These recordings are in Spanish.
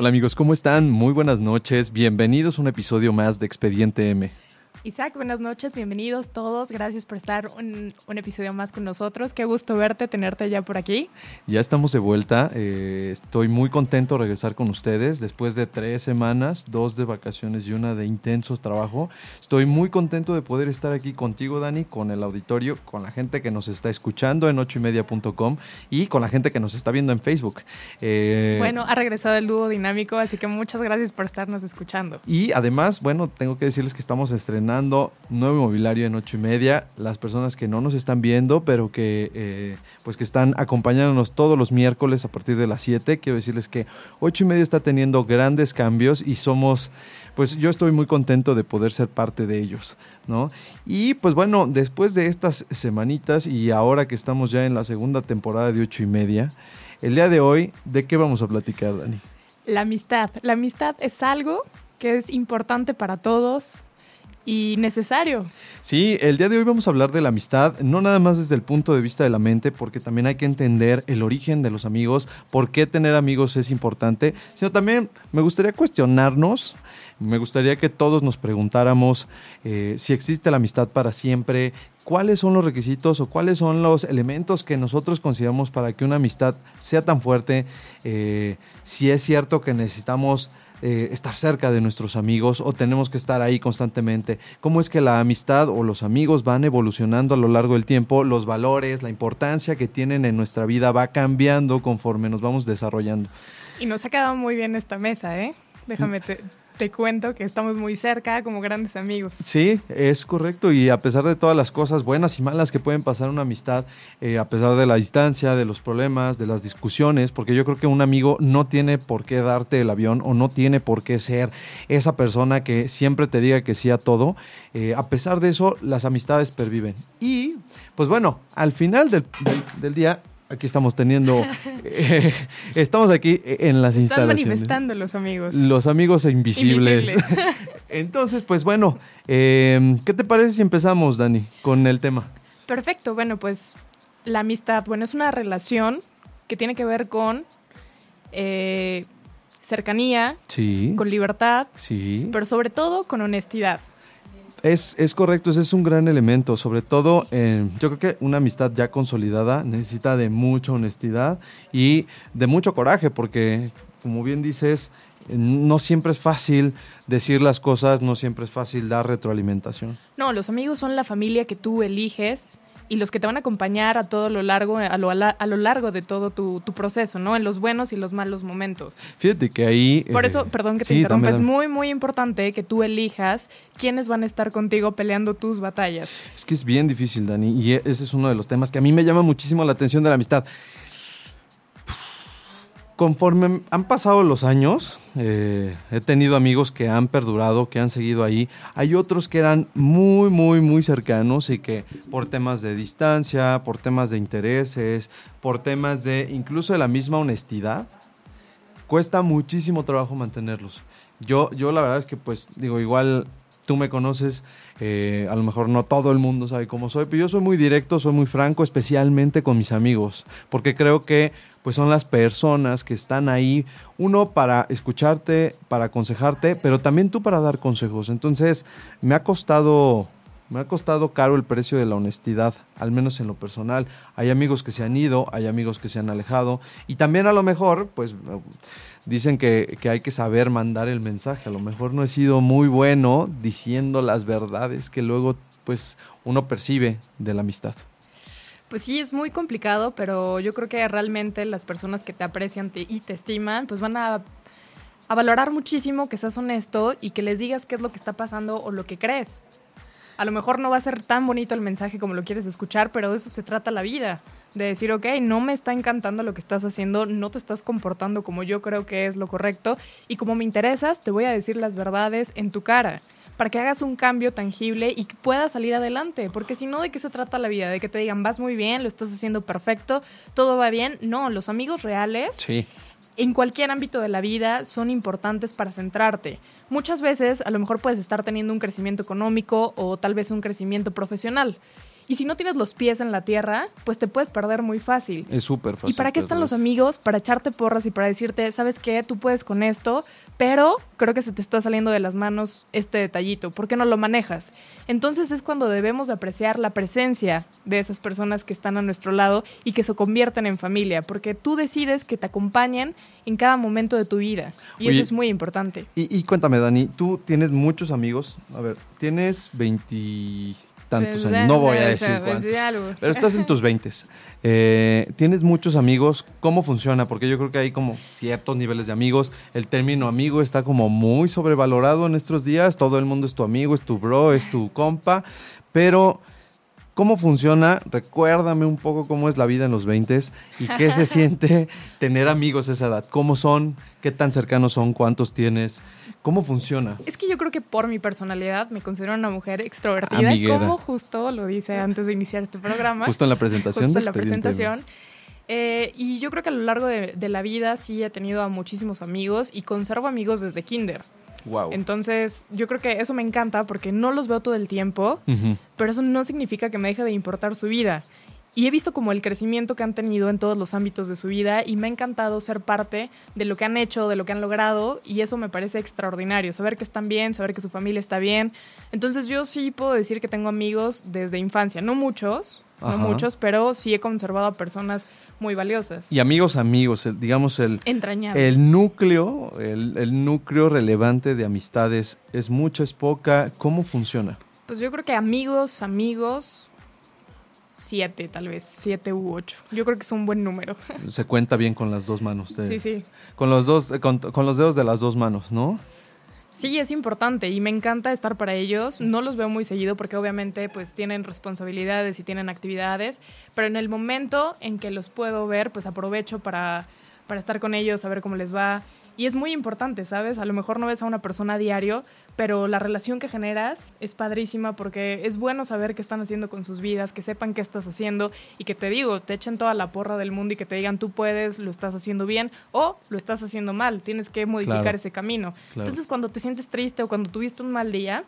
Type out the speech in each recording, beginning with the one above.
Hola amigos, ¿cómo están? Muy buenas noches. Bienvenidos a un episodio más de Expediente M. Isaac, buenas noches, bienvenidos todos. Gracias por estar un, un episodio más con nosotros. Qué gusto verte, tenerte ya por aquí. Ya estamos de vuelta. eh, estoy muy contento de regresar con ustedes después de tres semanas, dos de vacaciones y una de intensos trabajo. Estoy muy contento de poder estar aquí contigo, Dani, con el auditorio, con la gente que nos está escuchando en ochoymedia.com y con la gente que nos está viendo en Facebook. Eh, Bueno, ha regresado el dúo dinámico, así que muchas gracias por estarnos escuchando. Y además, bueno, tengo que decirles que estamos estrenando nuevo inmobiliario en ocho y media. Las personas que no nos están viendo, pero que eh, pues que están acompañándonos todos los miércoles a partir de las 7, quiero decirles que ocho y media está teniendo grandes cambios y somos, pues yo estoy muy contento de poder ser parte de ellos, ¿no? Y pues bueno, después de estas semanitas y ahora que estamos ya en la segunda temporada de ocho y media, el día de hoy, ¿de qué vamos a platicar, Dani? La amistad. La amistad es algo que es importante para todos y necesario. Sí, el día de hoy vamos a hablar de la amistad, no nada más desde el punto de vista de la mente, porque también hay que entender el origen de los amigos, por qué tener amigos es importante, sino también me gustaría cuestionarnos, me gustaría que todos nos preguntáramos eh, si existe la amistad para siempre, cuáles son los requisitos o cuáles son los elementos que nosotros consideramos para que una amistad sea tan fuerte, eh, si es cierto que necesitamos eh, estar cerca de nuestros amigos o tenemos que estar ahí constantemente. ¿Cómo es que la amistad o los amigos van evolucionando a lo largo del tiempo? Los valores, la importancia que tienen en nuestra vida va cambiando conforme nos vamos desarrollando. Y nos ha quedado muy bien esta mesa, ¿eh? Déjame te, te cuento que estamos muy cerca como grandes amigos. Sí, es correcto. Y a pesar de todas las cosas buenas y malas que pueden pasar en una amistad, eh, a pesar de la distancia, de los problemas, de las discusiones, porque yo creo que un amigo no tiene por qué darte el avión o no tiene por qué ser esa persona que siempre te diga que sí a todo. eh, a pesar de eso, las amistades perviven. Y, pues bueno, al final del, del- del día, aquí estamos teniendo, eh, estamos aquí en las Están instalaciones. manifestando los amigos. Los amigos invisibles. Invisibles. Entonces, pues bueno, eh, ¿qué te parece si empezamos, Dani, con el tema? Perfecto, bueno, pues la amistad, bueno, es una relación que tiene que ver con eh, cercanía, Sí. con libertad, Sí. pero sobre todo con honestidad. Es, es correcto, ese es un gran elemento. Sobre todo, eh, yo creo que una amistad ya consolidada necesita de mucha honestidad y de mucho coraje, porque, como bien dices, no siempre es fácil decir las cosas, no siempre es fácil dar retroalimentación. No, los amigos son la familia que tú eliges y los que te van a acompañar a todo lo largo, a lo, a lo largo de todo tu, tu proceso, ¿no? En los buenos y los malos momentos. Fíjate que ahí... Por eh, eso, perdón que te sí, interrumpa, es muy, muy importante que tú elijas quiénes van a estar contigo peleando tus batallas. Es que es bien difícil, Dani, y e- ese es uno de los temas que a mí me llama muchísimo la atención de la amistad. Conforme han pasado los años, eh, he tenido amigos que han perdurado, que han seguido ahí. Hay otros que eran muy, muy, muy cercanos y que por temas de distancia, por temas de intereses, por temas de incluso de la misma honestidad, cuesta muchísimo trabajo mantenerlos. Yo, yo la verdad es que pues digo, igual tú me conoces, eh, a lo mejor no todo el mundo sabe cómo soy, pero yo soy muy directo, soy muy franco, especialmente con mis amigos, porque creo que pues son las personas que están ahí, uno para escucharte, para aconsejarte, pero también tú para dar consejos. Entonces, me ha costado Me ha costado caro el precio de la honestidad, al menos en lo personal. Hay amigos que se han ido, hay amigos que se han alejado y también a lo mejor, pues dicen que, que, hay que saber mandar el mensaje. A lo mejor no he sido muy bueno diciendo las verdades que luego pues uno percibe de la amistad. Pues sí, es muy complicado, pero yo creo que realmente las personas que te aprecian y te estiman, pues van a, a valorar muchísimo que seas honesto y que les digas qué es lo que está pasando o lo que crees a lo mejor no va a ser tan bonito el mensaje como lo quieres escuchar, pero de eso se trata la vida. De decir, ok, no me está encantando lo que estás haciendo, no te estás comportando como yo creo que es lo correcto y como me interesas, te voy a decir las verdades en tu cara para que hagas un cambio tangible y que puedas salir adelante. Porque si no, ¿de qué se trata la vida? De que te digan, vas muy bien, lo estás haciendo perfecto, todo va bien. No, los amigos reales sí en cualquier ámbito de la vida son importantes para centrarte. Muchas veces a lo mejor puedes estar teniendo un crecimiento económico o tal vez un crecimiento profesional. Y si no tienes los pies en la tierra, pues te puedes perder muy fácil. Es súper fácil. ¿Y para qué están los amigos? Para echarte porras y para decirte, ¿sabes qué? Tú puedes con esto, pero creo que se te está saliendo de las manos este detallito. ¿Por qué no lo manejas? Entonces es cuando debemos de apreciar la presencia de esas personas que están a nuestro lado y que se convierten en familia, porque tú decides que te acompañen en cada momento de tu vida. Y eso es muy importante. Y, y, cuéntame, Dani, tú tienes muchos amigos. A ver, tienes 20 tantos pues, años. No voy a decir cuántos. Pero estás en tus 20. Eh, tienes muchos amigos. ¿Cómo funciona? Porque yo creo que hay como ciertos niveles de amigos. El término amigo está como muy sobrevalorado en estos días. Todo el mundo es tu amigo, es tu bro, es tu compa. Pero ¿Cómo funciona? Recuérdame un poco cómo es la vida en los 20 y qué se siente tener amigos a esa edad. ¿Cómo son? ¿Qué tan cercanos son? ¿Cuántos tienes? ¿Cómo funciona? Es que yo creo que por mi personalidad me considero una mujer extrovertida, como justo lo dice antes de iniciar este programa. Justo en la presentación. Justo en la presentación. Eh, y yo creo que a lo largo de, de la vida sí he tenido a muchísimos amigos y conservo amigos desde kinder. Entonces, yo creo que eso me encanta porque no los veo todo el tiempo, pero eso no significa que me deje de importar su vida. Y he visto como el crecimiento que han tenido en todos los ámbitos de su vida y me ha encantado ser parte de lo que han hecho, de lo que han logrado y eso me parece extraordinario, saber que están bien, saber que su familia está bien. Entonces yo sí puedo decir que tengo amigos desde infancia, no muchos, no muchos, pero sí he conservado a personas muy valiosas. Y amigos, amigos, digamos el, el núcleo, el, el, núcleo relevante de amistades, ¿es mucha, es poca? ¿Cómo funciona? Pues yo creo que amigos, amigos, siete tal vez, siete u ocho. Yo creo que es un buen número. Se cuenta bien con las dos manos. sí, sí. Con los, dos, con, con los dedos de las dos manos, ¿no? Sí, es importante y me encanta estar para ellos. No los veo muy seguido porque obviamente pues tienen responsabilidades y tienen actividades, pero en el momento en que los puedo ver, pues aprovecho para, para estar con ellos, saber cómo les va y es muy importante, ¿sabes? A lo mejor no ves a una persona a diario, pero la relación que generas es padrísima porque es bueno saber qué están haciendo con sus vidas, que sepan qué estás haciendo y que te digo, te echen toda la porra del mundo y que te digan tú puedes, lo estás haciendo bien o lo estás haciendo mal, tienes que modificar ese camino. Entonces cuando te sientes triste o cuando tuviste un mal día,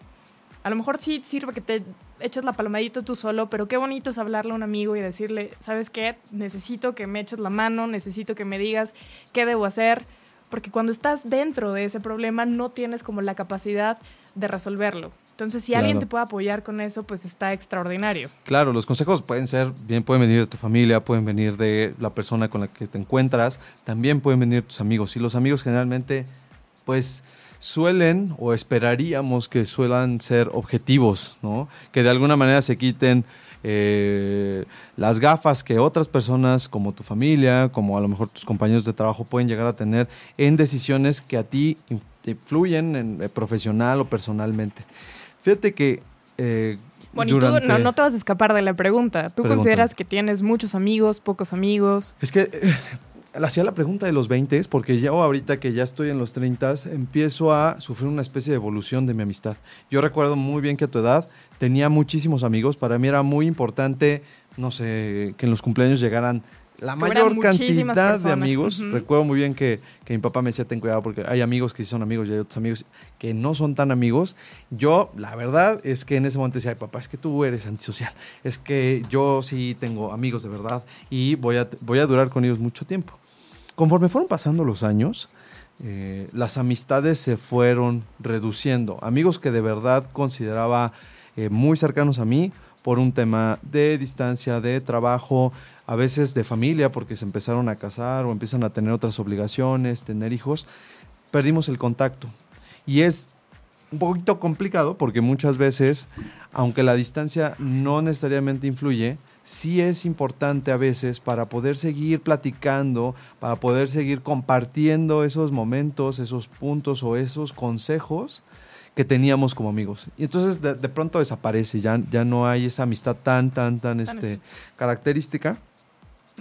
a lo mejor sí sirve que te eches la palmadita tú solo, pero qué bonito es hablarle a un amigo y decirle, ¿sabes qué? Necesito que me eches la mano, necesito que me digas qué debo hacer porque cuando estás dentro de ese problema no tienes como la capacidad de resolverlo. Entonces, si alguien te puede apoyar con eso, pues está extraordinario. Claro, los consejos pueden ser, bien pueden venir de tu familia, pueden venir de la persona con la que te encuentras, también pueden venir tus amigos. Y los amigos generalmente, pues suelen o esperaríamos que suelan ser objetivos, ¿no? Que de alguna manera se quiten eh, las gafas que otras personas, como tu familia, como a lo mejor tus compañeros de trabajo, pueden llegar a tener en decisiones que a ti influyen en, eh, profesional o personalmente. Fíjate que... Eh, bueno, y tú no, te vas a escapar de la pregunta. ¿Tú consideras que tienes muchos amigos, pocos amigos? Es que hacía la pregunta de los 20 porque ya ahorita que ya estoy en los 30 empiezo a sufrir una especie de evolución de mi amistad. Yo recuerdo muy bien que a tu edad tenía muchísimos amigos. Para mí era muy importante, no sé, que en los cumpleaños llegaran la mayor cantidad de amigos. Recuerdo muy bien que, mi papá me decía, ten cuidado porque hay amigos que sí son amigos y hay otros amigos que no son tan amigos. Yo, la verdad es que en ese momento decía, ay papá, es que tú eres antisocial. Es que yo sí tengo amigos de verdad y voy a, voy a durar con ellos mucho tiempo. Conforme fueron pasando los años, eh, las amistades se fueron reduciendo. Amigos que de verdad consideraba eh, muy cercanos a mí por un tema de distancia, de trabajo, a veces de familia, porque se empezaron a casar o empiezan a tener otras obligaciones, tener hijos, perdimos el contacto. Y es un poquito complicado porque muchas veces, aunque la distancia no necesariamente influye, sí es importante a veces para poder seguir platicando, para poder seguir compartiendo esos momentos, esos puntos o esos consejos que teníamos como amigos. Y entonces de, pronto desaparece, ya, ya no hay esa amistad tan, tan, tan, este, característica.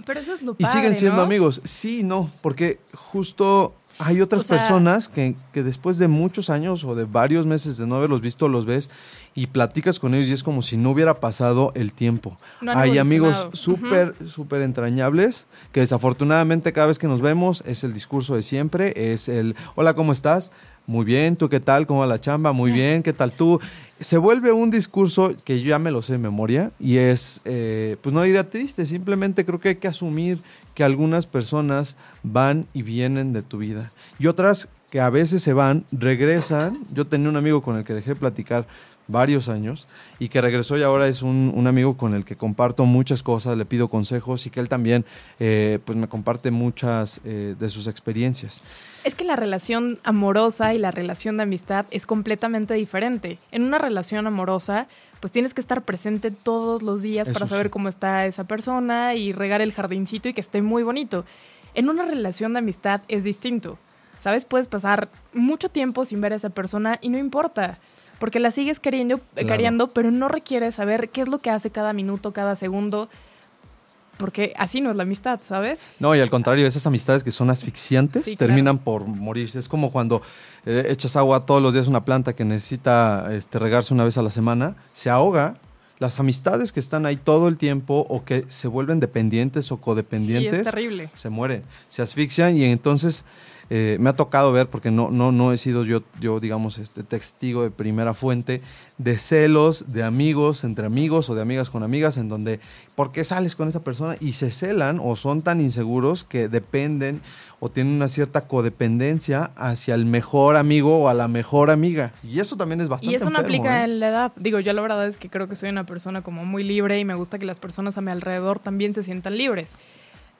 Pero eso es lo Y siguen siendo amigos. Sí, no, porque justo hay otras personas que, que, después de muchos años o de varios meses de no haberlos visto, los ves y platicas con ellos y es como si no hubiera pasado el tiempo. hay amigos súper, súper entrañables que desafortunadamente cada vez que nos vemos es el discurso de siempre, es el, hola, ¿cómo estás? Muy bien, ¿tú qué tal? ¿Cómo va la chamba? Muy bien, ¿qué tal tú? Se vuelve un discurso que yo ya me lo sé de memoria y es, eh, pues no diría triste, simplemente creo que hay que asumir que algunas personas van y vienen de tu vida y otras que a veces se van, regresan. Yo tenía un amigo con el que dejé de platicar varios años y que regresó y ahora es un, amigo con el que comparto muchas cosas, le pido consejos y que él también eh, pues me comparte muchas eh, de sus experiencias. Es que la relación amorosa y la relación de amistad es completamente diferente. En una relación amorosa, pues tienes que estar presente todos los días para saber cómo está esa persona y regar el jardincito y que esté muy bonito. En una relación de amistad es distinto. ¿Sabes? Puedes pasar mucho tiempo sin ver a esa persona y no importa porque la sigues queriendo, queriendo, pero no requiere saber qué es lo que hace cada minuto, cada segundo, porque así no es la amistad, ¿sabes? No, y al contrario, esas amistades que son asfixiantes terminan por morirse. Es como cuando eh, echas agua todos los días a una planta que necesita este, regarse una vez a la semana, se ahoga. Las amistades que están ahí todo el tiempo o que se vuelven dependientes o codependientes, terrible. se mueren, se asfixian y entonces eh, me ha tocado ver, porque no, no, no he sido yo, yo, digamos, este testigo de primera fuente, de celos de amigos entre amigos o de amigas con amigas, en donde, ¿por qué sales con esa persona? Y se celan o son tan inseguros que dependen o tienen una cierta codependencia hacia el mejor amigo o a la mejor amiga. Y eso también es bastante Y eso no aplica ¿eh? en la edad. Digo, yo la verdad es que creo que soy una persona como muy libre y me gusta que las personas a mi alrededor también se sientan libres.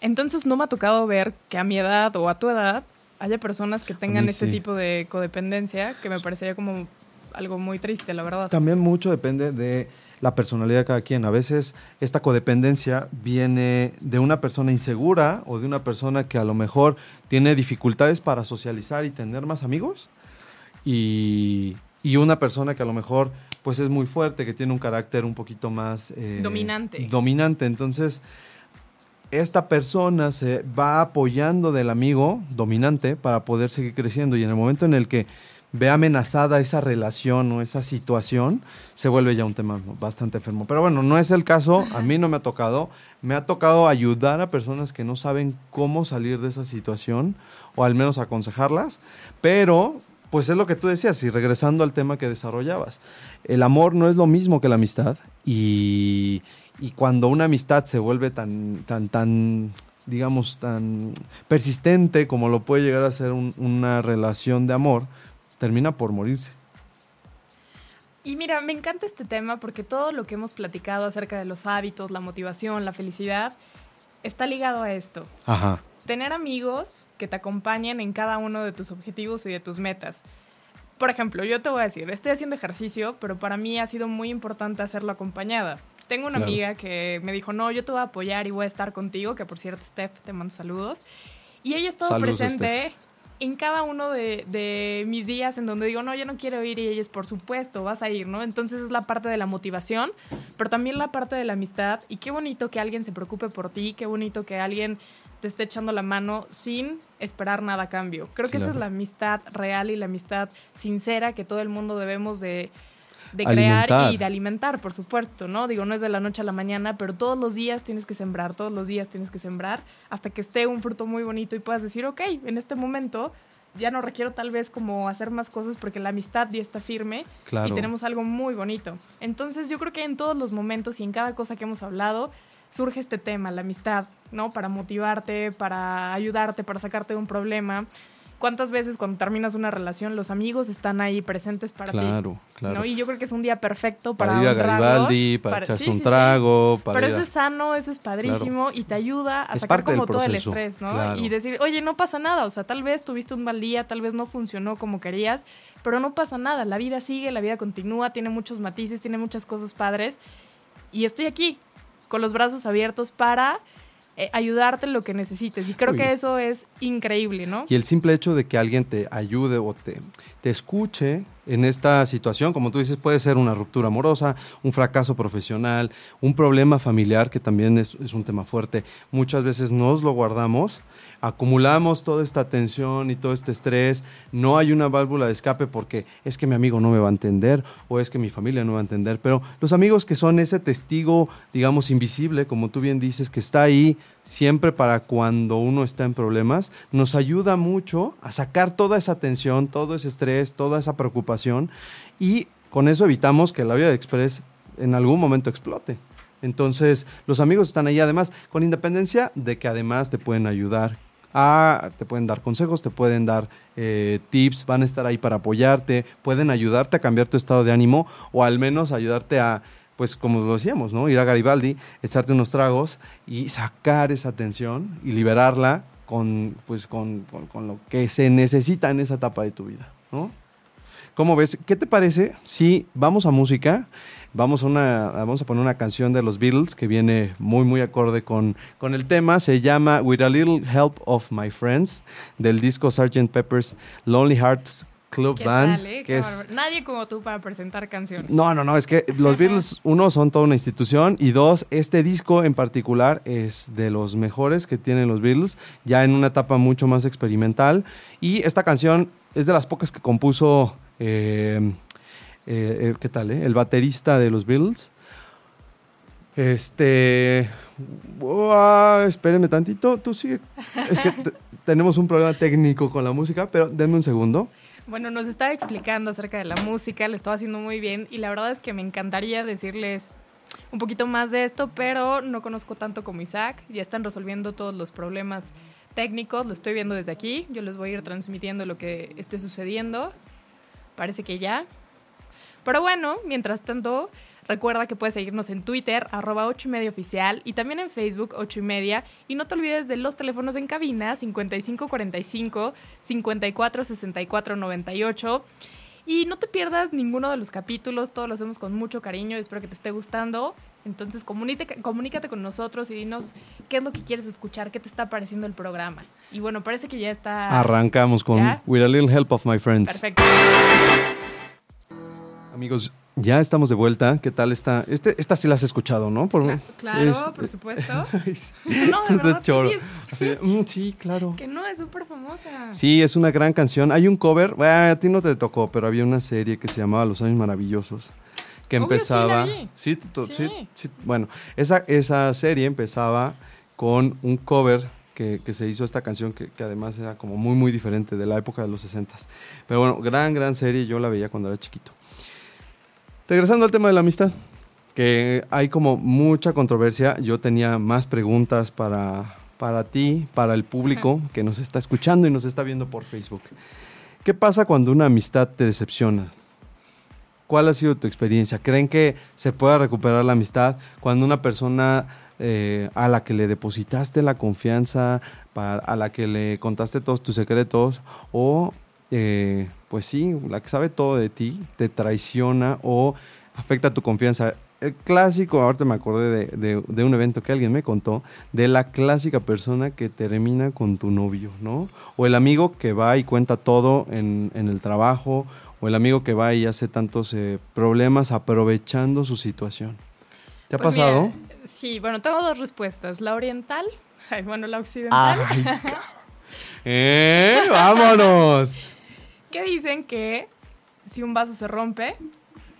Entonces no me ha tocado ver que a mi edad o a tu edad haya personas que tengan este tipo de codependencia, que me parecería como algo muy triste, la verdad. También mucho depende de la personalidad de cada quien. A veces esta codependencia viene de una persona insegura o de una persona que a lo mejor tiene dificultades para socializar y tener más amigos. Y, y una persona que a lo mejor pues es muy fuerte, que tiene un carácter un poquito más... Eh, dominante. Dominante. Entonces esta persona se va apoyando del amigo dominante para poder seguir creciendo. Y en el momento en el que ve amenazada esa relación o esa situación, se vuelve ya un tema bastante enfermo. Pero bueno, no es el caso, a mí no me ha tocado, me ha tocado ayudar a personas que no saben cómo salir de esa situación o al menos aconsejarlas, pero pues es lo que tú decías y regresando al tema que desarrollabas, el amor no es lo mismo que la amistad y, y cuando una amistad se vuelve tan, tan, tan, digamos, tan persistente como lo puede llegar a ser una relación de amor, termina por morirse. Y mira, me encanta este tema porque todo lo que hemos platicado acerca de los hábitos, la motivación, la felicidad, está ligado a esto. Ajá. Tener amigos que te acompañen en cada uno de tus objetivos y de tus metas. Por ejemplo, yo te voy a decir, estoy haciendo ejercicio, pero para mí ha sido muy importante hacerlo acompañada. Tengo una amiga que me dijo, no, yo te voy a apoyar y voy a estar contigo, que por cierto, Steph, te mando saludos. Y ella ha estado presente en cada uno de, mis días en donde digo, no, yo no quiero ir y ella es, por supuesto, vas a ir, ¿no? Entonces es la parte de la motivación, pero también la parte de la amistad. Y qué bonito que alguien se preocupe por ti, qué bonito que alguien te esté echando la mano sin esperar nada a cambio. Creo que esa es la amistad real y la amistad sincera que todo el mundo debemos de, de crear y de alimentar, por supuesto, ¿no? Digo, no es de la noche a la mañana, pero todos los días tienes que sembrar, todos los días tienes que sembrar hasta que esté un fruto muy bonito y puedas decir, ok, en este momento ya no requiero tal vez como hacer más cosas porque la amistad ya está firme y tenemos algo muy bonito. Entonces yo creo que en todos los momentos y en cada cosa que hemos hablado surge este tema, la amistad, ¿no? Para motivarte, para ayudarte, para sacarte de un problema. ¿Cuántas veces cuando terminas una relación los amigos están ahí presentes para ti? Claro, claro. ¿no? Y yo creo que es un día perfecto para, Para ir a Garibaldi, para, echarse sí, un sí, sí. trago, para Pero eso a- es sano, eso es padrísimo y te ayuda a Es sacar como todo el estrés, ¿no? claro. Y decir, oye, no pasa nada, o sea, tal vez tuviste un mal día, tal vez no funcionó como querías, pero no pasa nada, la vida sigue, la vida continúa, tiene muchos matices, tiene muchas cosas padres y estoy aquí con los brazos abiertos para eh, ayudarte en lo que necesites y creo que eso es increíble, ¿no? Y el simple hecho de que alguien te ayude o te, te escuche en esta situación, como tú dices, puede ser una ruptura amorosa, un fracaso profesional, un problema familiar, que también es, es un tema fuerte. Muchas veces nos lo guardamos, acumulamos toda esta tensión y todo este estrés, no hay una válvula de escape porque es que mi amigo no me va a entender o es que mi familia no va a entender, pero los amigos que son ese testigo, digamos, invisible, como tú bien dices, que está ahí siempre para cuando uno está en problemas, nos ayuda mucho a sacar toda esa tensión, todo ese estrés, toda esa preocupación y con eso evitamos que la de Express en algún momento explote. Entonces, los amigos están ahí además, con independencia de que además te pueden ayudar, a, te pueden dar consejos, te pueden dar eh, tips, van a estar ahí para apoyarte, pueden ayudarte a cambiar tu estado de ánimo o al menos ayudarte a, pues como lo decíamos, ¿no? Ir a Garibaldi, echarte unos tragos y sacar esa tensión y liberarla con, pues, con- con lo que se necesita en esa etapa de tu vida, ¿no? ¿Cómo ves? ¿Qué te parece si vamos a música? Vamos a, una, vamos a poner una canción de los Beatles que viene muy, muy acorde con, con el tema. Se llama With a Little Help of My Friends, del disco Sgt. Pepper's Lonely Hearts Club ¿Qué Band. tal, eh? que es. Nadie como tú para presentar canciones. no, no, no, es que los Beatles, uno, son toda una institución y dos, este disco en particular es de los mejores que tienen los Beatles, ya en una etapa mucho más experimental. Y esta canción es de las pocas que compuso, eh, eh, eh, ¿qué tal? El baterista de los Beatles. Este. uah, espérenme tantito, tú sigue. Es que te- tenemos un problema técnico con la música, pero denme un segundo. Bueno, nos estaba explicando acerca de la música, le estaba haciendo muy bien y la verdad es que me encantaría decirles un poquito más de esto, pero no conozco tanto como Isaac, ya están resolviendo todos los problemas técnicos, lo estoy viendo desde aquí, yo les voy a ir transmitiendo lo que esté sucediendo, parece que ya. Pero bueno, mientras tanto, recuerda que puedes seguirnos en Twitter, arroba 8 y media oficial, y también en Facebook, 8 y media. Y no te olvides de los teléfonos en cabina, 5545 54 64 98. Y no te pierdas ninguno de los capítulos, todos los hacemos con mucho cariño, espero que te esté gustando. Entonces comunícate, comunícate con nosotros y dinos qué es lo que quieres escuchar, qué te está pareciendo el programa. Y bueno, parece que ya está... Arrancamos con ¿Ya? With a Little Help of My Friends. Perfecto. Amigos, ya estamos de vuelta. ¿Qué tal está? Este, esta sí la has escuchado, ¿no? Por- Cla- Claro, es- por supuesto. es- No, de verdad choro. sí, "Mm, sí, claro. que no, es súper famosa. Sí, es una gran canción. Hay un cover, bueno, a ti no te tocó, pero había una serie que se llamaba Los Años Maravillosos. Que Obvio, sí, empezaba. la vi. Sí. sí. Bueno, esa, esa serie empezaba con un cover que, que se hizo esta canción, que, que además era como muy, muy diferente de la época de los 60 Pero bueno, gran, gran serie. Yo la veía cuando era chiquito. Regresando al tema de la amistad, que hay como mucha controversia. Yo tenía más preguntas para, para ti, para el público que nos está escuchando y nos está viendo por Facebook. ¿Qué pasa cuando una amistad te decepciona? ¿Cuál ha sido tu experiencia? ¿Creen que se pueda recuperar la amistad cuando una persona eh, a la que le depositaste la confianza, a la que le contaste todos tus secretos, o eh, pues sí, la que sabe todo de ti, te traiciona o afecta tu confianza? El clásico, ahorita me acordé de, un evento que alguien me contó, de la clásica persona que termina con tu novio, ¿no? O el amigo que va y cuenta todo en el trabajo, o el amigo que va y hace tantos eh, problemas aprovechando su situación. ¿Te ha Pues pasado? mira, sí, bueno, tengo dos respuestas. La oriental, ay, bueno, la occidental, Ay, ¡Eh! ¡Vámonos! que dicen que si un vaso se rompe,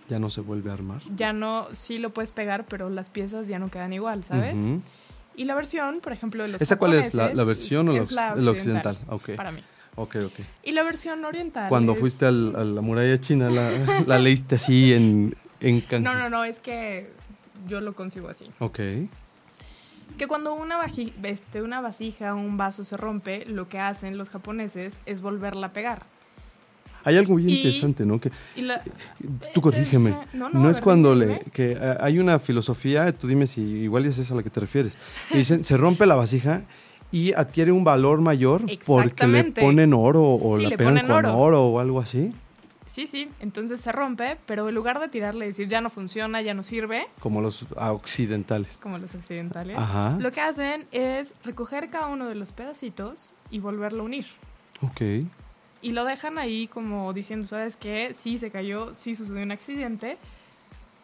Ya no se vuelve a armar. ya no, sí lo puedes pegar, pero las piezas ya no quedan igual, ¿sabes? Y la versión, por ejemplo, de los ¿Esa cuál es? ¿La, versión o la, es la occ- la occidental? Ok, Para mí. Ok, ok. Y la versión oriental. Cuando es- fuiste al- a la muralla china, la, la leíste así en, en. No, no, no, es que yo lo consigo así. Ok. Que cuando una, este, una vasija o un vaso se rompe, lo que hacen los japoneses es volverla a pegar. Hay algo bien Y- interesante, ¿no? Que Y la- tú corrígeme. Eh, no, No, no, a es ver, cuando le que eh, hay una filosofía, tú dime si igual es esa a la que te refieres. que dicen, se rompe la vasija y adquiere un valor mayor porque le ponen oro o Sí, la le pegan ponen con oro. oro. o algo así, Sí, sí, entonces se rompe, pero en lugar de tirarle y decir ya no funciona, ya no sirve, como los occidentales. como los occidentales, Ajá. lo que hacen es recoger cada uno de los pedacitos y volverlo a unir. Ok. Y lo dejan ahí como diciendo, ¿sabes qué? Sí se cayó, sí sucedió un accidente,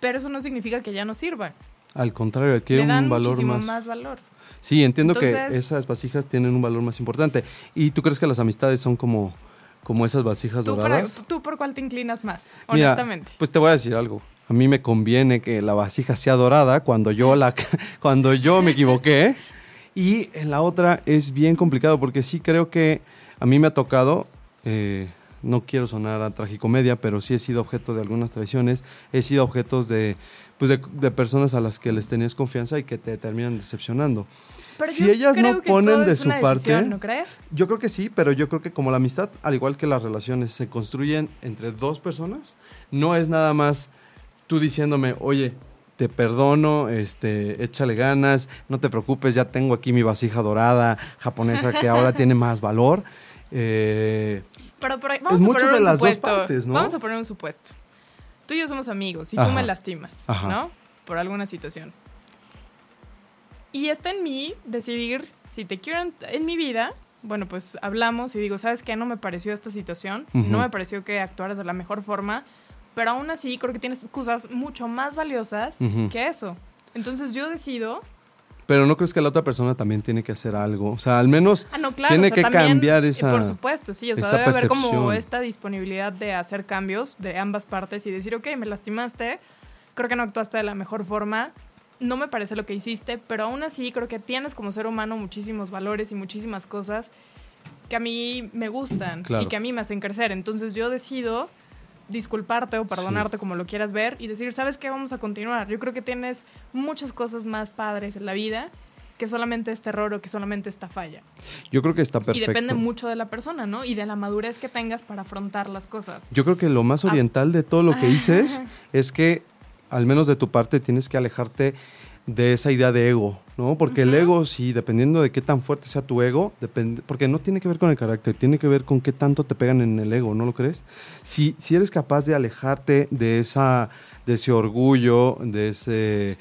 pero eso no significa que ya no sirva. Al contrario, adquiere Le dan un valor muchísimo más. más valor. Sí, entiendo que esas vasijas tienen un valor más importante. ¿Y tú crees que las amistades son como, como esas vasijas ¿Tú por, doradas? ¿Tú por cuál te inclinas más? Mira, Honestamente. pues te voy a decir algo. A mí me conviene que la vasija sea dorada cuando yo la cuando yo me equivoqué y en la otra es bien complicado porque sí creo que a mí me ha tocado eh, no quiero sonar a tragicomedia, pero sí he sido objeto de algunas traiciones, he sido objetos de pues de, de personas a las que les tenías confianza y que te terminan decepcionando. Pero si ellas no ponen de su parte- decisión, ¿no crees? Yo creo que sí, pero yo creo que como la amistad, al igual que las relaciones, se construyen entre dos personas, no es nada más tú diciéndome, oye, te perdono, este, échale ganas, no te preocupes, ya tengo aquí mi vasija dorada japonesa que ahora tiene más valor. Eh, Pero, pero vamos a poner de un las dos supuesto. partes, ¿no? Vamos a poner un supuesto. Tú y yo somos amigos y tú Ajá. me lastimas, Ajá. ¿no? Por alguna situación. Y está en mí decidir si te quiero en, en mi vida. Bueno, pues hablamos y digo, ¿sabes qué? No me pareció esta situación. Ujú. No me pareció que actuaras de la mejor forma. Pero aún así creo que tienes cosas mucho más valiosas Ujú. que eso. Entonces yo decido pero no crees que la otra persona también tiene que hacer algo. O sea, al menos Ah, no, claro. tiene o sea, que también, cambiar eh, esa. Por supuesto, sí. O sea, debe haber como esta disponibilidad de hacer cambios de ambas partes y decir, ok, me lastimaste, creo que no actuaste de la mejor forma, no me parece lo que hiciste, pero aún así creo que tienes como ser humano muchísimos valores y muchísimas cosas que a mí me gustan Claro. y que a mí me hacen crecer. Entonces yo decido disculparte o perdonarte como lo quieras ver y decir, ¿sabes qué? Vamos a continuar. Yo creo que tienes muchas cosas más padres en la vida que solamente este error o que solamente esta falla. Yo creo que está Y perfecto. depende mucho de la persona, ¿no? Y de la madurez que tengas para afrontar las cosas. Yo creo que lo más Ah. oriental de todo lo que dices es que, al menos de tu parte, tienes que alejarte de esa idea de ego, ¿no? Porque el ego, sí, dependiendo de qué tan fuerte sea tu ego, depende, porque no tiene que ver con el carácter, tiene que ver con qué tanto te pegan en el ego, ¿no lo crees? Si, si eres capaz de alejarte de esa, de ese orgullo, de ese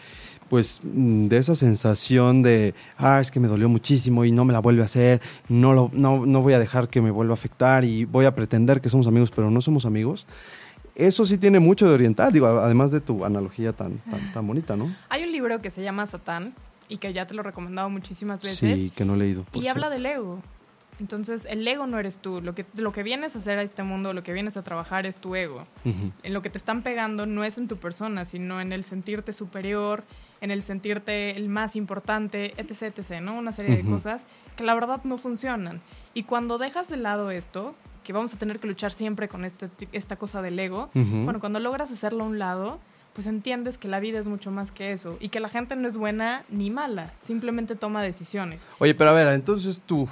pues mm, de esa sensación de, ah, es que me dolió muchísimo y no me la vuelve a hacer, no, lo, no, no voy a dejar que me vuelva a afectar y voy a pretender que somos amigos, pero no somos amigos. Eso sí tiene mucho de oriental, digo, además de tu analogía tan, tan, tan bonita, ¿no? Hay un libro que se llama Satán y que ya te lo he recomendado muchísimas veces. Sí, que no he leído. por y habla del ego. Entonces, el ego no eres tú. Lo que, lo que vienes a hacer a este mundo, lo que vienes a trabajar es tu ego. En lo que te están pegando no es en tu persona, sino en el sentirte superior, en el sentirte el más importante, etc, etc, ¿no? Una serie de cosas que la verdad no funcionan. Y cuando dejas de lado esto, que vamos a tener que luchar siempre con este, esta cosa del ego, bueno, cuando logras hacerlo a un lado, pues entiendes que la vida es mucho más que eso y que la gente no es buena ni mala, simplemente toma decisiones. Oye, pero a ver, entonces tú,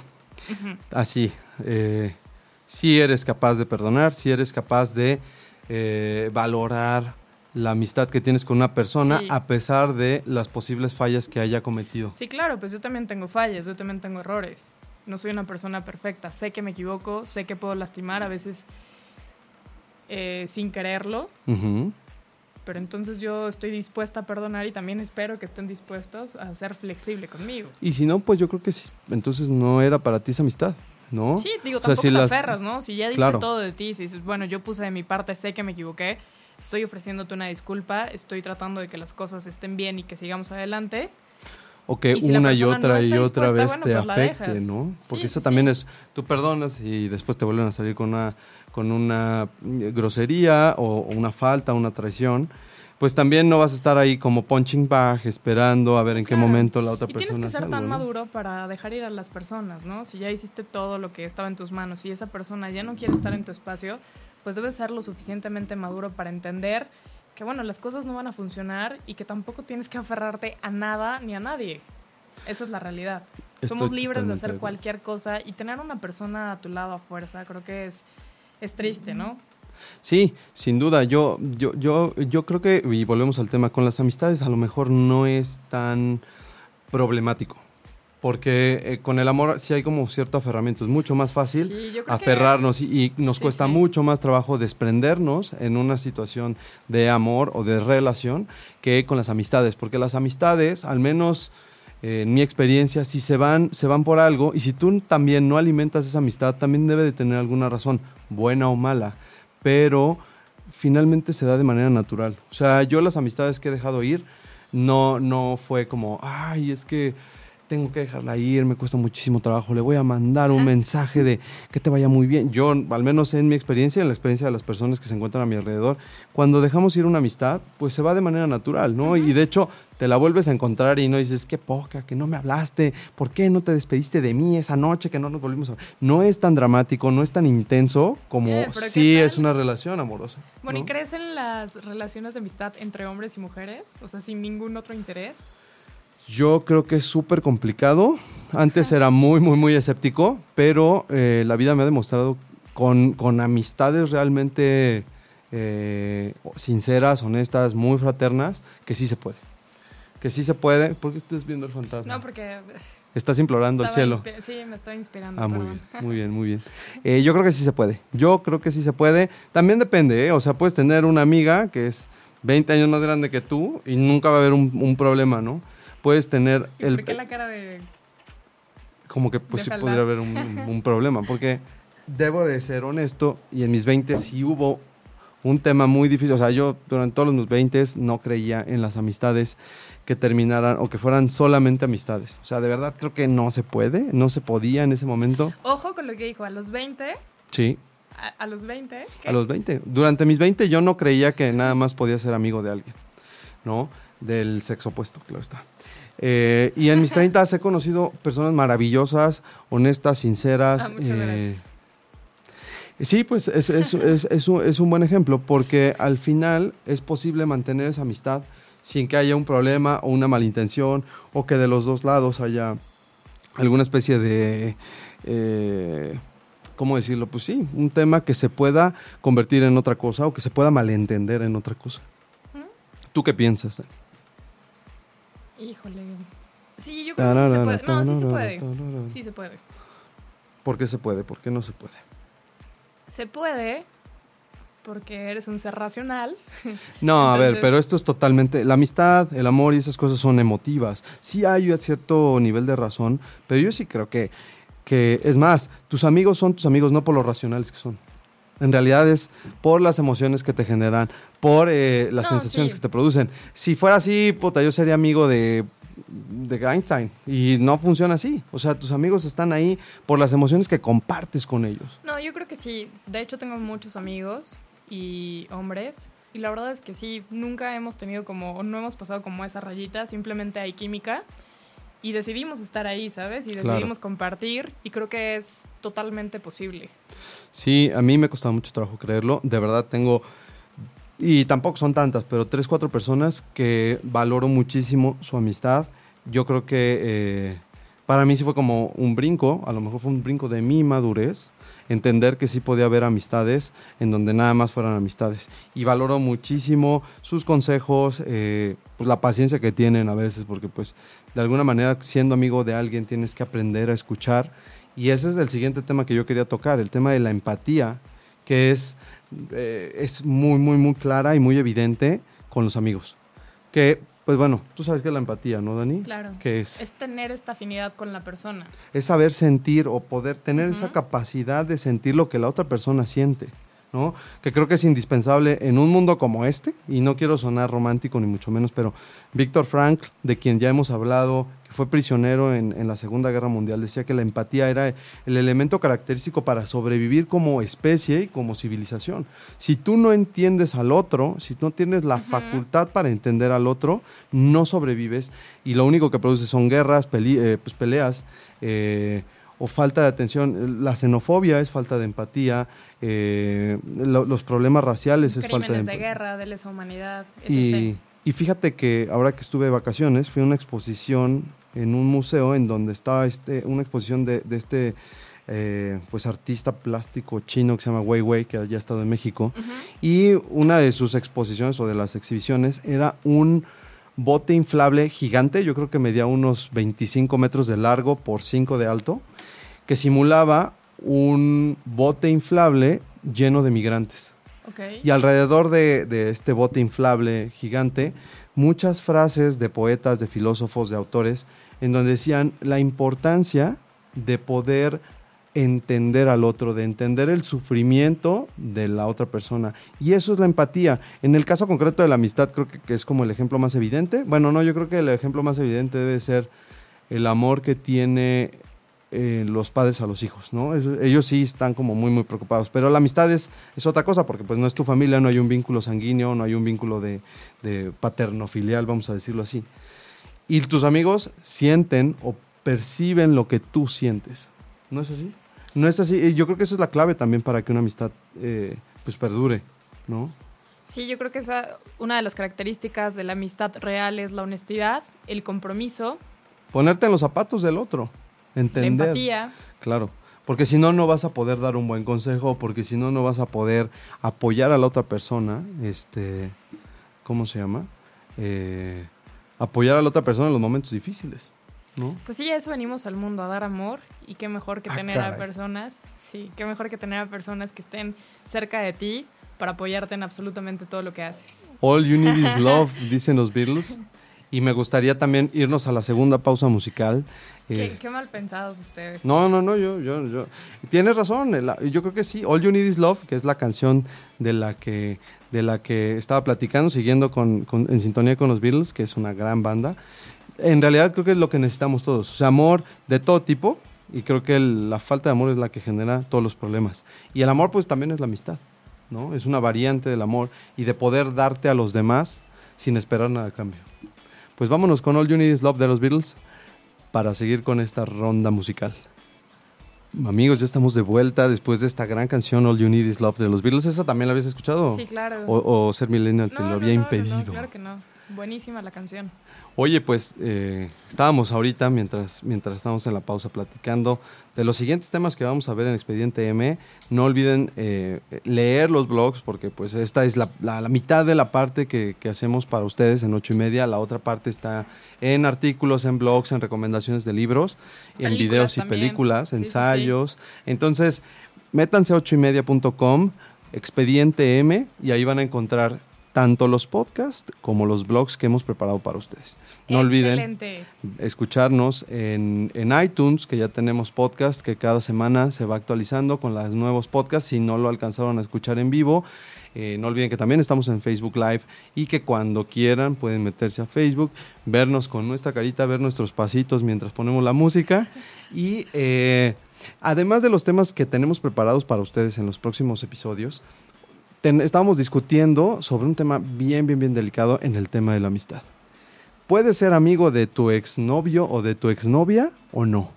así, eh, si eres capaz de perdonar, si eres capaz de eh, valorar la amistad que tienes con una persona Sí. a pesar de las posibles fallas que haya cometido. Sí, claro, pues yo también tengo fallas, yo también tengo errores. No soy una persona perfecta, sé que me equivoco, sé que puedo lastimar a veces eh, sin quererlo, Ujú. Pero entonces yo estoy dispuesta a perdonar y también espero que estén dispuestos a ser flexible conmigo. Y si no, pues yo creo que sí, entonces no era para ti esa amistad, ¿no? Sí, digo, O sea, tampoco si te las- aferras, ¿no? Si ya diste Claro. todo de ti, si dices, bueno, yo puse de mi parte, sé que me equivoqué, estoy ofreciéndote una disculpa, estoy tratando de que las cosas estén bien y que sigamos adelante. O que si una y otra no y otra vez bueno, te pues afecte. ¿no? Porque Sí, eso sí, también es, tú perdonas y después te vuelven a salir con una, con una mm, grosería o, o una falta, una traición. Pues también no vas a estar ahí como punching bag esperando a ver en qué Claro. momento la otra Y persona tienes que ser algo, tan ¿no? maduro para dejar ir a las personas, ¿no? Si ya hiciste todo lo que estaba en tus manos y esa persona ya no quiere estar en tu espacio, pues debes ser lo suficientemente maduro para entender que, bueno, las cosas no van a funcionar y que tampoco tienes que aferrarte a nada ni a nadie. Esa es la realidad. Estoy Somos libres de hacer cualquier cosa y tener una persona a tu lado a fuerza, creo que es, es triste, ¿no? Sí, sin duda. Yo, yo, yo, yo creo que, y volvemos al tema, con las amistades a lo mejor no es tan problemático. Porque eh, con el amor sí hay como cierto aferramiento. Es mucho más fácil Sí, que- aferrarnos y, y nos Sí, cuesta sí. mucho más trabajo desprendernos en una situación de amor o de relación que con las amistades. Porque las amistades, al menos en mi experiencia, si se van, se van por algo y si tú también no alimentas esa amistad, también debe de tener alguna razón, buena o mala. Pero finalmente se da de manera natural. O sea, yo las amistades que he dejado ir, no, no fue como, ay, es que tengo que dejarla ir, me cuesta muchísimo trabajo, le voy a mandar un mensaje de que te vaya muy bien. Yo, al menos en mi experiencia, en la experiencia de las personas que se encuentran a mi alrededor, cuando dejamos ir una amistad, pues se va de manera natural, ¿no? Y de hecho, te la vuelves a encontrar y no dices, qué poca, que no me hablaste, ¿por qué no te despediste de mí esa noche que no nos volvimos a ver? No es tan dramático, no es tan intenso como Eh, pero ¿qué sí es una relación amorosa. Bueno, ¿y ¿no? crees en las relaciones de amistad entre hombres y mujeres? O sea, sin ningún otro interés. Yo creo que es súper complicado. Antes era muy, muy, muy escéptico, pero eh, la vida me ha demostrado con, con amistades realmente eh, sinceras, honestas, muy fraternas, que sí se puede. Que sí se puede. ¿Por qué estás viendo el fantasma? No, porque Estás implorando estaba cielo. Sí, me estoy inspirando. Ah, muy bien, muy bien, muy bien. Eh, yo creo que sí se puede. Yo creo que sí se puede. También depende, ¿eh? O sea, puedes tener una amiga que es 20 años más grande que tú y nunca va a haber un, un problema, ¿no? Puedes tener ¿Y el... por qué la cara de.? como que pues sí podría haber un, problema, porque debo de ser honesto, y en mis 20 sí hubo un tema muy difícil, o sea, yo durante todos mis 20 no creía en las amistades que terminaran o que fueran solamente amistades. O sea, de verdad creo que no se puede, no se podía en ese momento. Ojo con lo que dijo, a los 20. Sí, A, a los 20. ¿qué? a los 20. Durante mis 20 yo no creía que nada más podía ser amigo de alguien, ¿no? Del sexo opuesto, claro está. Eh, y en mis 30 he conocido personas maravillosas, honestas, sinceras. Ah, muchas eh, gracias. Sí, pues es, es- es- es un, es un buen ejemplo, porque al final es posible mantener esa amistad sin que haya un problema o una malintención, o que de los dos lados haya alguna especie de, eh, ¿cómo decirlo? Pues sí, un tema que se pueda convertir en otra cosa o que se pueda malentender en otra cosa. ¿Tú qué piensas? Dani? Híjole. Sí, yo creo que sí se puede. No, sí se puede. Sí se puede. ¿Por qué se puede? ¿Por qué no se puede? Se puede porque eres un ser racional. No, a ver, pero esto es totalmente. La amistad, el amor y esas cosas son emotivas. Sí hay un cierto nivel de razón, pero yo sí creo que, que. Es más, tus amigos son tus amigos no por los racionales que son. En realidad es por las emociones que te generan, por eh, las No, sensaciones sí. que te producen. Si fuera así, puta, yo sería amigo de, de Einstein. Y no funciona así. O sea, tus amigos están ahí por las emociones que compartes con ellos. No, yo creo que sí. De hecho, tengo muchos amigos y hombres. Y la verdad es que sí, nunca hemos tenido como, no hemos pasado como esa rayita, simplemente hay química. Y decidimos estar ahí, ¿sabes? Y Claro. decidimos compartir. Y creo que es totalmente posible. Sí, a mí me ha costado mucho trabajo creerlo. De verdad tengo, y tampoco son tantas, pero tres, cuatro personas que valoro muchísimo su amistad. Yo creo que eh, para mí sí fue como un brinco, a lo mejor fue un brinco de mi madurez, entender que sí podía haber amistades en donde nada más fueran amistades. Y valoro muchísimo sus consejos, eh, pues la paciencia que tienen a veces, porque pues de alguna manera siendo amigo de alguien tienes que aprender a escuchar. Y ese es el siguiente tema que yo quería tocar, el tema de la empatía, que es, eh, es muy, muy, muy clara y muy evidente con los amigos. Que, pues bueno, tú sabes qué es la empatía, ¿no, Dani? Claro. Que es, Es tener esta afinidad con la persona. es saber sentir o poder tener esa capacidad de sentir lo que la otra persona siente, ¿no? Que creo que es indispensable en un mundo como este, y no quiero sonar romántico ni mucho menos, pero Víctor Frankl, de quien ya hemos hablado, que fue prisionero en, en la Segunda Guerra Mundial, decía que la empatía era el elemento característico para sobrevivir como especie y como civilización. Si tú no entiendes al otro, si no tienes la facultad para entender al otro, no sobrevives y lo único que produce son guerras, eh, pues, peleas eh, o falta de atención. La xenofobia es falta de empatía, eh, lo- los problemas raciales es falta de Crímenes de guerra, de lesa humanidad, etc. Y, y fíjate que ahora que estuve de vacaciones, fui a una exposición en un museo en donde está este, una exposición de, de este eh, pues artista plástico chino que se llama Wei Wei, que ya ha estado en México. Y una de sus exposiciones o de las exhibiciones era un bote inflable gigante, yo creo que medía unos 25 metros de largo por 5 de alto, que simulaba un bote inflable lleno de migrantes. Y alrededor de, de, este bote inflable gigante, muchas frases de poetas, de filósofos, de autores, en donde decían la importancia de poder entender al otro, de entender el sufrimiento de la otra persona. Y eso es la empatía. En el caso concreto de la amistad, creo que, es como el ejemplo más evidente. Bueno, no, yo creo que el ejemplo más evidente debe ser el amor que tiene eh, los padres a los hijos, ¿no? ellos sí están como muy, muy preocupados. Pero la amistad es, es, otra cosa, porque pues no es tu familia, no hay un vínculo sanguíneo, no hay un vínculo de, de paterno-filial, vamos a decirlo así. Y tus amigos sienten o perciben lo que tú sientes. ¿No es así? No es así. Yo creo que eso es la clave también para que una amistad eh, pues perdure, ¿no? Sí, yo creo que esa, una de las características de la amistad real es la honestidad, el compromiso. Ponerte en los zapatos del otro, entender. Empatía. Claro, porque si no, no vas a poder dar un buen consejo, porque si no, no vas a poder apoyar a la otra persona, este, ¿cómo se llama? Eh, apoyar a la otra persona en los momentos difíciles. Pues sí, a eso venimos al mundo, a dar amor. Y qué mejor que ah, tener a personas, sí, qué mejor que tener a personas que estén cerca de ti para apoyarte en absolutamente todo lo que haces. All you need is love, dicen los Beatles. Y me gustaría también irnos a la segunda pausa musical. Qué, eh, mal pensados ustedes. No, no, no, yo, yo, yo. Tienes razón, yo creo que sí. All You Need Is Love, que es la canción de la que, de la que estaba platicando, siguiendo con, en sintonía con los Beatles, que es una gran banda en realidad creo que es lo que necesitamos todos. O sea, amor de todo tipo. Y creo que la falta de amor es la que genera todos los problemas. Y el amor, pues también es la amistad. ¿no? Es una variante del amor y de poder darte a los demás sin esperar nada a cambio. Pues vámonos con All You Need Is Love de los Beatles para seguir con esta ronda musical. Amigos, ya estamos de vuelta después de esta gran canción All You Need Is Love de los Beatles. ¿Esa también la habías escuchado? Sí, claro. O, Ser Millennial te lo había impedido. claro que no. Buenísima la canción. Oye, pues eh, estábamos ahorita, mientras, mientras estamos en la pausa, platicando de los siguientes temas que vamos a ver en Expediente M. No olviden eh, leer los blogs, porque pues esta es la, mitad de la parte que, hacemos para ustedes en ocho y media. La otra parte está en artículos, en blogs, en recomendaciones de libros, en videos y películas, ensayos. Entonces, métanse a ocho y media.com, Expediente M, y ahí van a encontrar tanto los podcasts como los blogs que hemos preparado para ustedes. No olviden escucharnos en, iTunes, que ya tenemos podcast que cada semana se va actualizando con los nuevos podcasts. Si no lo alcanzaron a escuchar en vivo, eh, no olviden que también estamos en Facebook Live y que cuando quieran pueden meterse a Facebook, vernos con nuestra carita, ver nuestros pasitos mientras ponemos la música. Y eh, además de los temas que tenemos preparados para ustedes en los próximos episodios, estábamos discutiendo sobre un tema bien, bien, bien delicado en el tema de la amistad. ¿Puedes ser amigo de tu exnovio o de tu exnovia o no?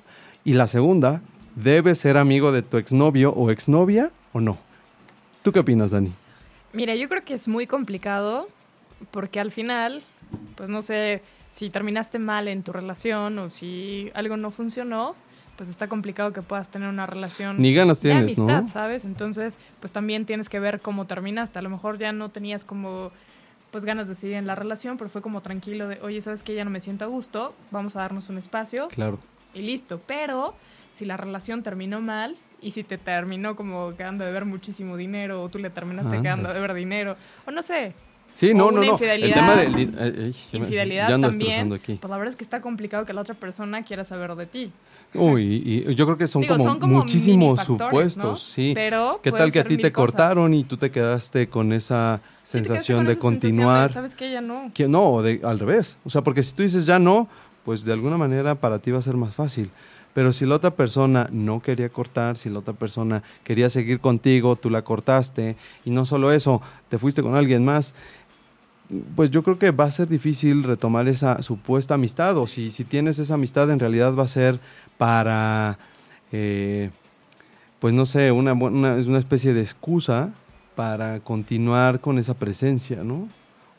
Y la segunda, ¿debes ser amigo de tu exnovio o exnovia o no? ¿Tú qué opinas, Dani? Mira, yo creo que es muy complicado porque al final, pues no sé si terminaste mal en tu relación o si algo no funcionó, pues está complicado que puedas tener una relación Ni ganas tienes, de amistad, ¿sabes? Entonces, pues también tienes que ver cómo terminaste. A lo mejor ya no tenías como pues ganas de seguir en la relación, pero fue como tranquilo de, oye, ¿sabes que Ya no me siento a gusto, vamos a darnos un espacio. Claro. Y listo. Pero si la relación terminó mal y si te terminó como quedando de ver muchísimo dinero o tú le terminaste quedando de ver dinero o no sé, Sí, no, no, no. El tema de eh, eh, infidelidad también. Pues la verdad es que está complicado que la otra persona quiera saber de ti. Uy, y yo creo que son, como, muchísimos supuestos, sí. Pero ¿Qué tal que a ti te cortaron y tú te quedaste con esa sensación de continuar? ¿Sabes que ya no? Que, no, de, al revés. O sea, porque si tú dices ya no, pues de alguna manera para ti va a ser más fácil. Pero si la otra persona no quería cortar, si la otra persona quería seguir contigo, tú la cortaste, y no solo eso, te fuiste con alguien más, pues yo creo que va a ser difícil retomar esa supuesta amistad, o si, si tienes esa amistad en realidad va a ser para, eh, pues no sé, una, una, una especie de excusa para continuar con esa presencia, ¿no?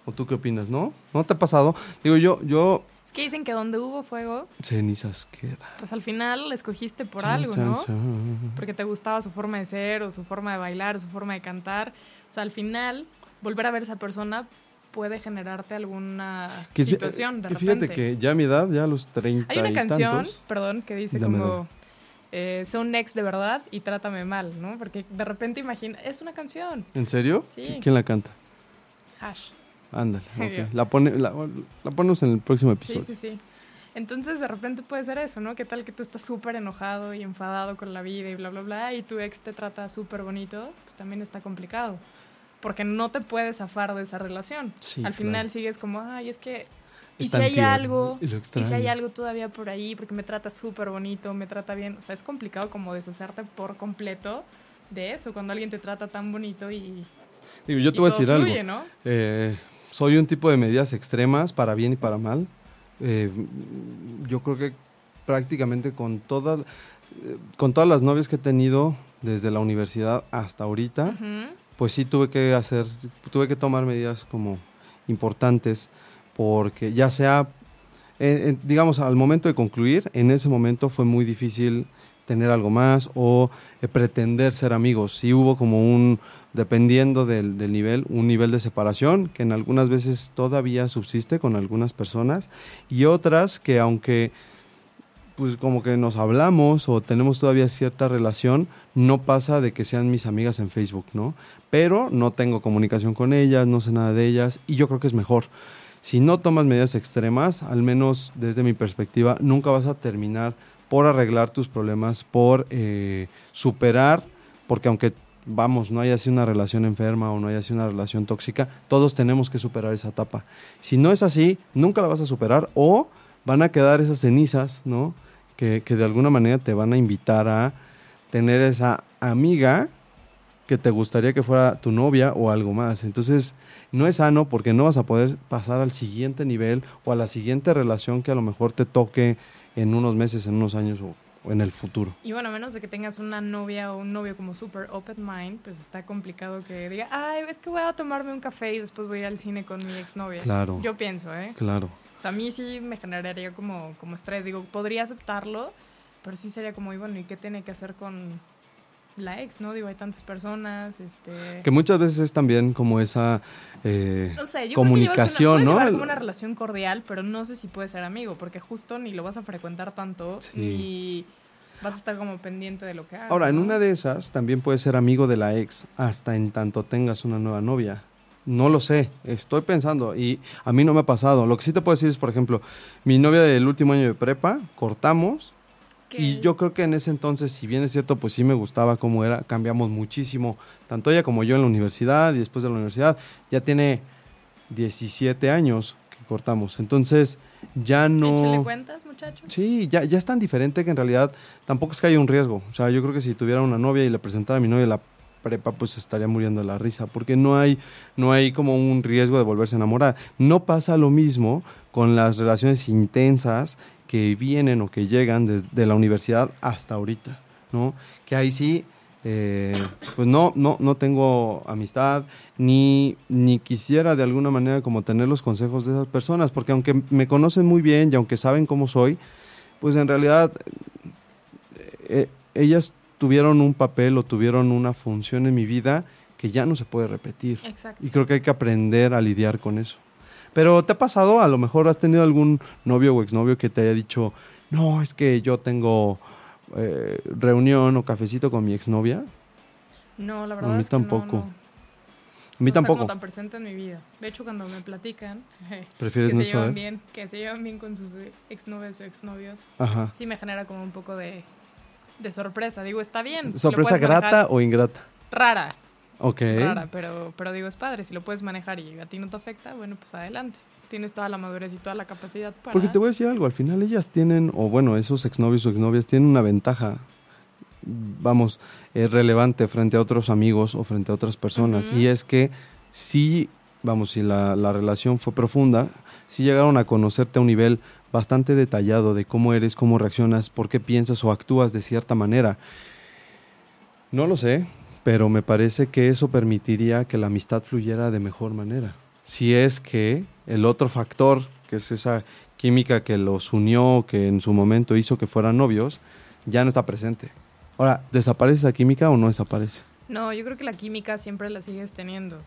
¿O tú qué opinas, no? ¿No te ha pasado? Digo, yo, yo Es que dicen que donde hubo fuego, Cenizas queda. pues al final escogiste por Chan, algo, chan, ¿no? chan. Porque te gustaba su forma de ser, o su forma de bailar, o su forma de cantar. O sea, al final, volver a ver a esa persona puede generarte alguna Que situación de que repente. fíjate que ya a mi edad, ya a los 30 Hay una y canción, tantos, perdón, que dice como... Eh, sé un ex de verdad y trátame mal, ¿no? Porque de repente imagina, es una canción. ¿En serio? Sí. ¿Quién la canta? Hash. Ándale. La, pone, la, la ponemos en el próximo Sí, episodio. sí, sí. Entonces de repente puede ser eso, ¿no? ¿Qué tal que tú estás súper enojado y enfadado con la vida y bla, bla, bla, y tu ex te trata súper bonito? Pues también está complicado. Porque no te puedes zafar de esa relación. Sí, Al claro. final sigues como, ay, es que... Y Es si hay tierno, algo, y si hay algo todavía por ahí, porque me trata súper bonito, me trata bien. O sea, es complicado como deshacerte por completo de eso, cuando alguien te trata tan bonito y, Digo, yo y te voy a decir algo. Eh, soy un tipo de medidas extremas para bien y para mal. Eh, yo creo que prácticamente con todas, eh, con todas las novias que he tenido desde la universidad hasta ahorita, Ujú. Pues sí tuve que hacer, tuve que tomar medidas como importantes porque ya sea, eh, eh, digamos, al momento de concluir, en ese momento fue muy difícil tener algo más o eh, pretender ser amigos. Sí hubo como un, dependiendo del, del nivel, un nivel de separación que en algunas veces todavía subsiste con algunas personas y otras que aunque pues como que nos hablamos o tenemos todavía cierta relación, no pasa de que sean mis amigas en Facebook, ¿no? Pero no tengo comunicación con ellas, no sé nada de ellas y yo creo que es mejor. Si no tomas medidas extremas, al menos desde mi perspectiva, nunca vas a terminar por arreglar tus problemas, por eh, superar, porque aunque vamos, no haya sido una relación enferma o no haya sido una relación tóxica, todos tenemos que superar esa etapa. Si no es así, nunca la vas a superar o van a quedar esas cenizas, ¿no? Que, que de alguna manera te van a invitar a tener esa amiga que te gustaría que fuera tu novia o algo más. Entonces, no es sano porque no vas a poder pasar al siguiente nivel o a la siguiente relación que a lo mejor te toque en unos meses, en unos años o, en el futuro. Y bueno, a menos de que tengas una novia o un novio como super open mind, pues está complicado que diga, ay, es que voy a tomarme un café y después voy a ir al cine con mi exnovia. Claro. Yo pienso, ¿eh? Claro. O sea, a mí sí me generaría como, como estrés. Digo, podría aceptarlo, pero sí sería como, y bueno, ¿y qué tiene que hacer con la ex, no? Digo, hay tantas personas, este... Que muchas veces es también como esa eh, No sé, yo comunicación, creo que una, ¿no? como una relación cordial, pero no sé si puede ser amigo, porque justo ni lo vas a frecuentar tanto, Sí. ni vas a estar como pendiente de lo que haga. Ahora, en una de esas también puedes ser amigo de la ex hasta en tanto tengas una nueva novia. No lo sé, estoy pensando y a mí no me ha pasado. Lo que sí te puedo decir es, por ejemplo, mi novia del último año de prepa, cortamos Y yo creo que en ese entonces, si bien es cierto, pues sí me gustaba cómo era, cambiamos muchísimo, tanto ella como yo en la universidad y después de la universidad. Ya tiene 17 años que cortamos, entonces ya no... Échale cuentas, muchachos. Sí, ya, ya es tan diferente que en realidad tampoco es que haya un riesgo. O sea, yo creo que si tuviera una novia y le presentara a mi novia la prepa, pues estaría muriendo de la risa, porque no hay, no hay como un riesgo de volverse a enamorar. No pasa lo mismo con las relaciones intensas que vienen o que llegan desde la universidad hasta ahorita, ¿no? Que ahí sí, eh, pues no, no, no tengo amistad, ni, ni quisiera de alguna manera como tener los consejos de esas personas, porque aunque me conocen muy bien y aunque saben cómo soy, pues en realidad eh, ellas tuvieron un papel o tuvieron una función en mi vida que ya no se puede repetir. Exacto. Y creo que hay que aprender a lidiar con eso. Pero ¿te ha pasado? A lo mejor has tenido algún novio o exnovio que te haya dicho, no, es que yo tengo eh, reunión o cafecito con mi exnovia. No, la A verdad mí es que no, tampoco. no. A mí no está tampoco. como tan presente en mi vida. De hecho, cuando me platican ¿Prefieres que no se llevan bien, que se llevan bien con sus eh, exnovias o exnovios, Ajá. sí me genera como un poco de, de sorpresa. Digo, está bien. ¿Sorpresa grata o ingrata? Rara, Ok. rara, pero, pero digo, es padre. Si lo puedes manejar y a ti no te afecta, bueno, pues adelante. Tienes toda la madurez y toda la capacidad para... Porque te voy a decir algo, al final ellas tienen, o bueno, esos exnovios o exnovias tienen una ventaja, vamos, es relevante frente a otros amigos o frente a otras personas. Y es que si, vamos, si la, la relación fue profunda, si llegaron a conocerte a un nivel bastante detallado de cómo eres, cómo reaccionas, por qué piensas o actúas de cierta manera. No lo sé, pero me parece que eso permitiría que la amistad fluyera de mejor manera. Si es que el otro factor, que es esa química que los unió, que en su momento hizo que fueran novios, ya no está presente. Ahora, ¿desaparece esa química o no desaparece? No, yo creo que la química siempre la sigues teniendo.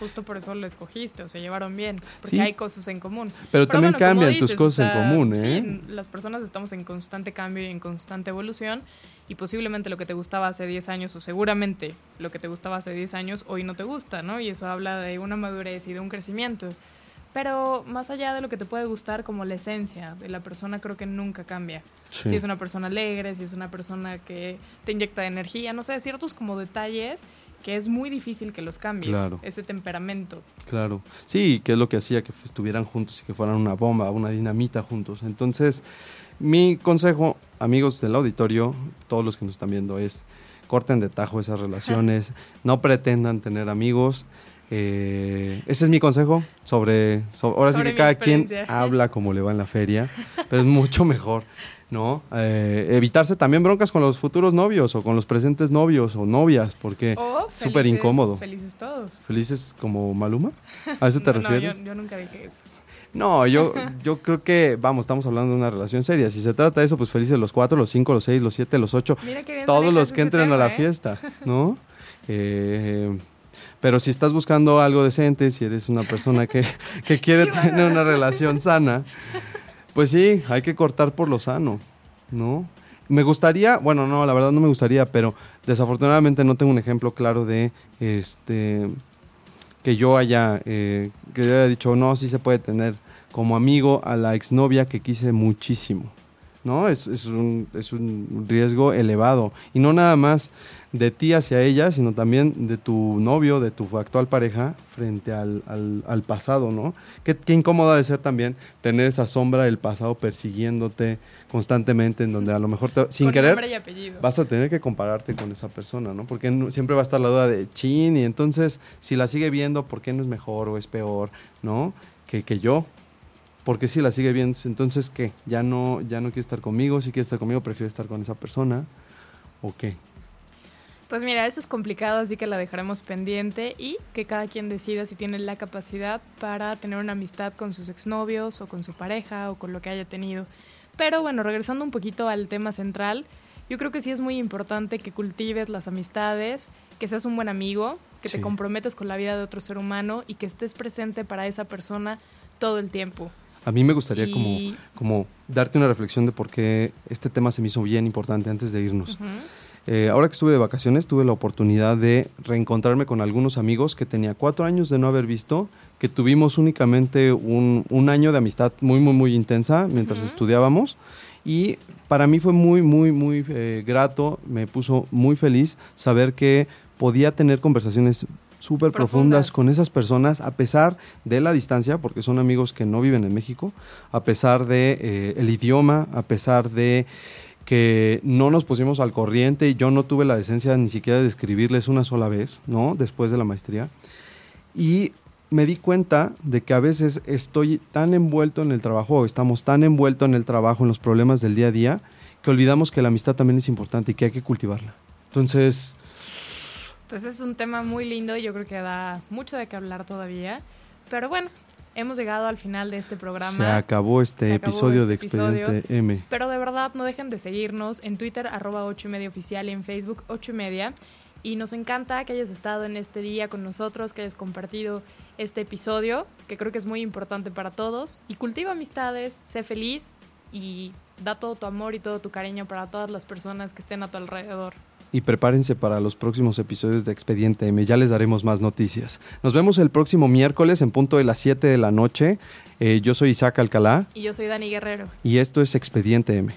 Justo por eso lo escogiste, o se llevaron bien, porque Sí. hay cosas en común. Pero también como cambian tus cosas o en común, sí, ¿eh? las personas estamos en constante cambio y en constante evolución, y posiblemente lo que te gustaba hace 10 años, o seguramente lo que te gustaba hace 10 años, hoy no te gusta, ¿no? Y eso habla de una madurez y de un crecimiento. Pero más allá de lo que te puede gustar, como la esencia de la persona, creo que nunca cambia. Sí. Si es una persona alegre, si es una persona que te inyecta energía, no sé, ciertos como detalles que es muy difícil que los cambies. Claro. Ese temperamento. Claro. Sí, que es lo que hacía que estuvieran juntos y que fueran una bomba, una dinamita juntos. Entonces, mi consejo, amigos del auditorio, todos los que nos están viendo, es corten de tajo esas relaciones, no pretendan tener amigos. Eh, ese es mi consejo sobre, so- ahora Sobre sí que cada quien habla como le va en la feria, pero es mucho mejor, ¿no? Eh, evitarse también broncas con los futuros novios o con los presentes novios o novias, porque O es súper incómodo. Felices todos. ¿Felices como Maluma? ¿A eso te No, no, refieres? yo, yo nunca dije eso. No, yo, yo creo que, vamos, estamos hablando de una relación seria. Si se trata de eso, pues felices los cuatro, los cinco, los seis, los siete, los ocho, Mira qué bien todos los que entren a la ¿eh? fiesta, ¿no? Eh, pero si estás buscando algo decente, si eres una persona que, que quiere tener una relación sana, pues sí, hay que cortar por lo sano, ¿no? Me gustaría, bueno, no, la verdad no me gustaría, pero desafortunadamente no tengo un ejemplo claro de este que yo haya eh, que yo haya dicho no sí se puede tener como amigo a la exnovia que quise muchísimo no es, es un, es un riesgo elevado. Y no nada más de ti hacia ella sino también de tu novio de tu actual pareja frente al, al, al pasado no qué, qué incómodo de ser también tener esa sombra del pasado persiguiéndote constantemente en donde a lo mejor te- sin Con querer y vas a tener que compararte con esa persona, ¿no? Porque no- siempre va a estar la duda de chin, y entonces, si la sigue viendo, ¿por qué no es mejor o es peor, ¿no? Que, que yo. Porque si la sigue viendo, entonces, ¿qué? ¿Ya no, ya no quiere estar conmigo? Si quiere estar conmigo, prefiere estar con esa persona. ¿O qué? Pues mira, eso es complicado, así que la dejaremos pendiente y que cada quien decida si tiene la capacidad para tener una amistad con sus exnovios o con su pareja o con lo que haya tenido. Pero bueno, regresando un poquito al tema central, yo creo que sí es muy importante que cultives las amistades, que seas un buen amigo, que Sí. te comprometas con la vida de otro ser humano y que estés presente para esa persona todo el tiempo. A mí me gustaría Y- como, como darte una reflexión de por qué este tema se me hizo bien importante antes de irnos. Eh, ahora que estuve de vacaciones, tuve la oportunidad de reencontrarme con algunos amigos que tenía cuatro años de no haber visto, que tuvimos únicamente un, un año de amistad muy, muy, muy intensa mientras Ujú. estudiábamos. Y para mí fue muy, muy, muy eh, grato, me puso muy feliz saber que podía tener conversaciones súper profundas Profundas. con esas personas a pesar de la distancia, porque son amigos que no viven en México, a pesar de eh, el idioma, a pesar de que no nos pusimos al corriente y yo no tuve la decencia ni siquiera de escribirles una sola vez, ¿no? Después de la maestría. Y me di cuenta de que a veces estoy tan envuelto en el trabajo, o estamos tan envueltos en el trabajo, en los problemas del día a día, que olvidamos que la amistad también es importante y que hay que cultivarla. Entonces, Pues es un tema muy lindo y yo creo que da mucho de qué hablar todavía. Pero bueno, hemos llegado al final de este programa. se acabó este Se acabó episodio de este episodio. Expediente M. Pero de verdad no dejen de seguirnos en Twitter arroba 8 y media oficial y en Facebook 8 y media. Y nos encanta que hayas estado en este día con nosotros, que hayas compartido este episodio, que creo que es muy importante para todos. Y cultiva amistades, sé feliz y da todo tu amor y todo tu cariño para todas las personas que estén a tu alrededor. Y prepárense para los próximos episodios de Expediente M. Ya les daremos más noticias. Nos vemos el próximo miércoles en punto de las 7 de la noche. Eh, yo soy Isaac Alcalá Y yo soy Dani Guerrero. y esto es Expediente M.